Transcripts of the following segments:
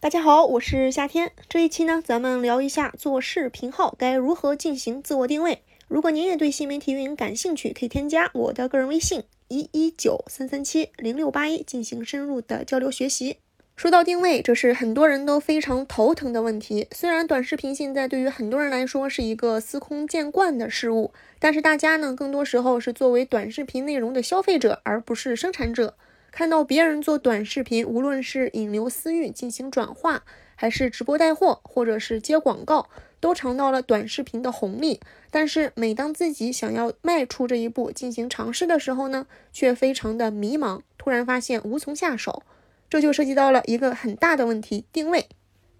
大家好，我是夏天。这一期呢，咱们聊一下做视频号该如何进行自我定位。如果您也对新媒体运营感兴趣，可以添加我的个人微信一一九三三七零六八一进行深入的交流学习。说到定位，这是很多人都非常头疼的问题。虽然短视频现在对于很多人来说是一个司空见惯的事物，但是大家呢，更多时候是作为短视频内容的消费者，而不是生产者。看到别人做短视频，无论是引流私域进行转化，还是直播带货，或者是接广告，都尝到了短视频的红利。但是每当自己想要迈出这一步进行尝试的时候呢，却非常的迷茫，突然发现无从下手。这就涉及到了一个很大的问题——定位。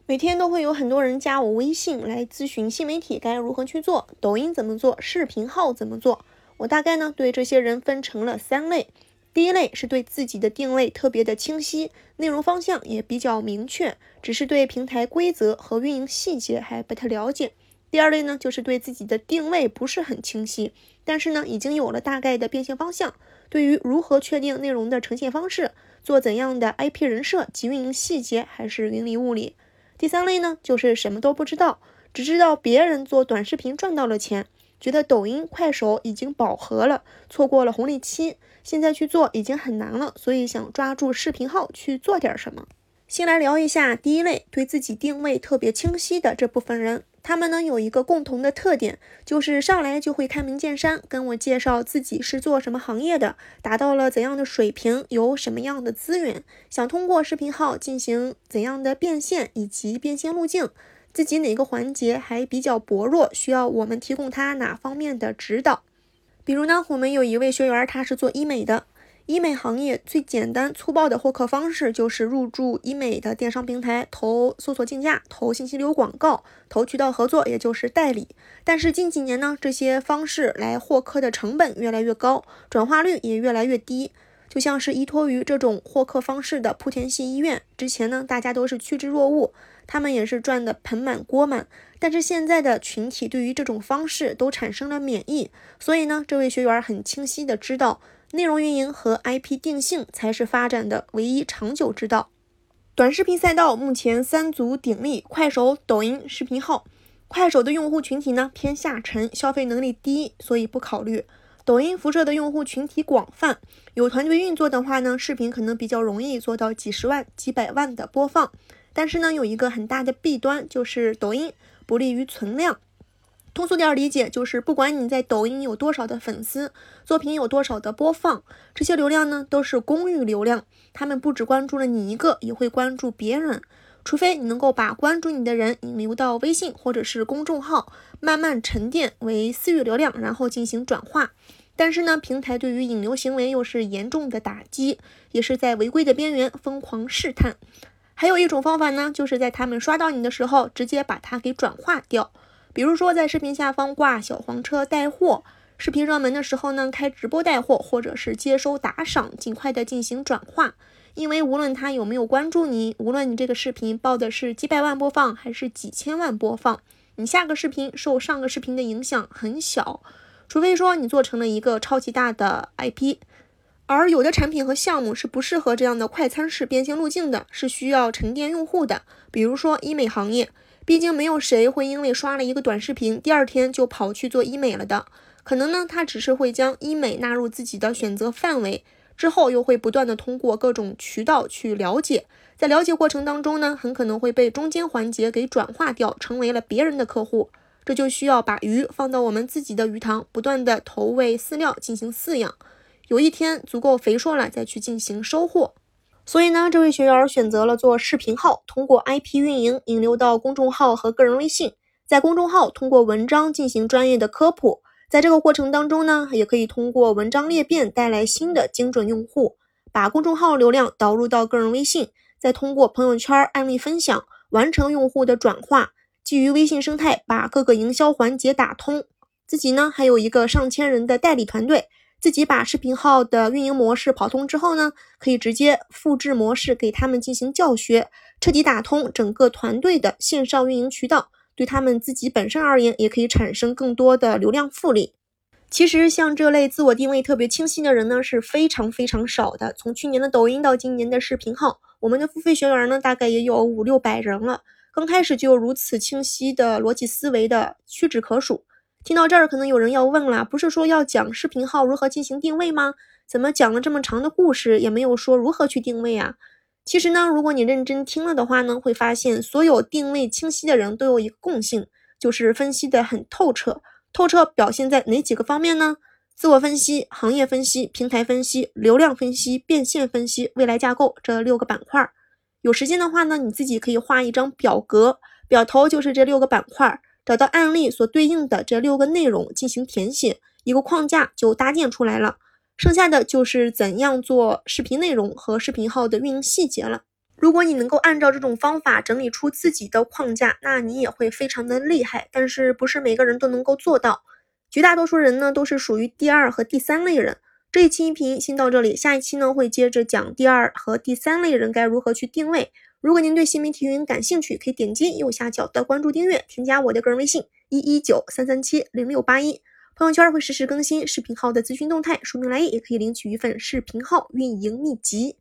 每天都会有很多人加我微信来咨询新媒体该如何去做，抖音怎么做，视频号怎么做。我大概呢对这些人分成了三类。第一类是对自己的定位特别的清晰，内容方向也比较明确，只是对平台规则和运营细节还不太了解。第二类呢，就是对自己的定位不是很清晰，但是呢，已经有了大概的变现方向，对于如何确定内容的呈现方式，做怎样的 IP 人设及运营细节还是云里雾里。第三类呢，就是什么都不知道，只知道别人做短视频赚到了钱。觉得抖音、快手已经饱和了，错过了红利期，现在去做已经很难了，所以想抓住视频号去做点什么。先来聊一下第一类，对自己定位特别清晰的这部分人，他们呢有一个共同的特点，就是上来就会开门见山跟我介绍自己是做什么行业的，达到了怎样的水平，有什么样的资源，想通过视频号进行怎样的变现以及变现路径。自己哪个环节还比较薄弱，需要我们提供他哪方面的指导？比如呢，我们有一位学员，他是做医美的。医美行业最简单粗暴的获客方式就是入驻医美的电商平台，投搜索竞价，投信息流广告，投渠道合作，也就是代理。但是近几年呢，这些方式来获客的成本越来越高，转化率也越来越低。就像是依托于这种获客方式的莆田系医院，之前呢，大家都是趋之若鹜，他们也是赚的盆满锅满。但是现在的群体对于这种方式都产生了免疫，所以呢，这位学员很清晰的知道，内容运营和 IP 定性才是发展的唯一长久之道。短视频赛道目前三足鼎立：快手、抖音、视频号。快手的用户群体呢偏下沉，消费能力低，所以不考虑。抖音辐射的用户群体广泛，有团队运作的话呢，视频可能比较容易做到几十万、几百万的播放。但是呢，有一个很大的弊端，就是抖音不利于存量。通俗点理解，就是不管你在抖音有多少的粉丝，作品有多少的播放，这些流量呢都是公域流量，他们不只关注了你一个，也会关注别人。除非你能够把关注你的人引流到微信或者是公众号，慢慢沉淀为私域流量，然后进行转化。但是呢，平台对于引流行为又是严重的打击，也是在违规的边缘疯狂试探。还有一种方法呢，就是在他们刷到你的时候，直接把它给转化掉。比如说在视频下方挂小黄车带货，视频热门的时候呢，开直播带货，或者是接收打赏，尽快的进行转化。因为无论他有没有关注你，无论你这个视频报的是几百万播放还是几千万播放，你下个视频受上个视频的影响很小，除非说你做成了一个超级大的 IP。而有的产品和项目是不适合这样的快餐式变现路径的，是需要沉淀用户的。比如说医美行业，毕竟没有谁会因为刷了一个短视频，第二天就跑去做医美了的。可能呢，他只是会将医美纳入自己的选择范围。之后又会不断的通过各种渠道去了解，在了解过程当中呢，很可能会被中间环节给转化掉，成为了别人的客户。这就需要把鱼放到我们自己的鱼塘，不断的投喂饲料进行饲养，有一天足够肥硕了，再去进行收获。所以呢，这位学员选择了做视频号，通过 IP 运营引流到公众号和个人微信，在公众号通过文章进行专业的科普。在这个过程当中呢，也可以通过文章裂变带来新的精准用户，把公众号流量导入到个人微信，再通过朋友圈案例分享完成用户的转化。基于微信生态，把各个营销环节打通。自己呢还有一个上千人的代理团队，自己把视频号的运营模式跑通之后呢，可以直接复制模式给他们进行教学，彻底打通整个团队的线上运营渠道。对他们自己本身而言，也可以产生更多的流量复利。其实，像这类自我定位特别清晰的人呢，是非常非常少的。从去年的抖音到今年的视频号，我们的付费学员呢，大概也有五六百人了。刚开始就有如此清晰的逻辑思维的屈指可数。听到这儿，可能有人要问了：不是说要讲视频号如何进行定位吗？怎么讲了这么长的故事，也没有说如何去定位啊？其实呢，如果你认真听了的话呢，会发现所有定位清晰的人都有一个共性，就是分析的很透彻。透彻表现在哪几个方面呢？自我分析、行业分析、平台分析、流量分析、变现分析、未来架构这六个板块。有时间的话呢，你自己可以画一张表格，表头就是这六个板块，找到案例所对应的这六个内容进行填写，一个框架就搭建出来了。剩下的就是怎样做视频内容和视频号的运营细节了。如果你能够按照这种方法整理出自己的框架，那你也会非常的厉害。但是不是每个人都能够做到，绝大多数人呢都是属于第二和第三类人。这一期音频先到这里，下一期呢会接着讲第二和第三类人该如何去定位。如果您对新媒体运营感兴趣，可以点击右下角的关注订阅，添加我的个人微信一一九三三七零六八一。朋友圈会实时更新视频号的资讯动态，说明来意也可以领取一份视频号运营秘籍。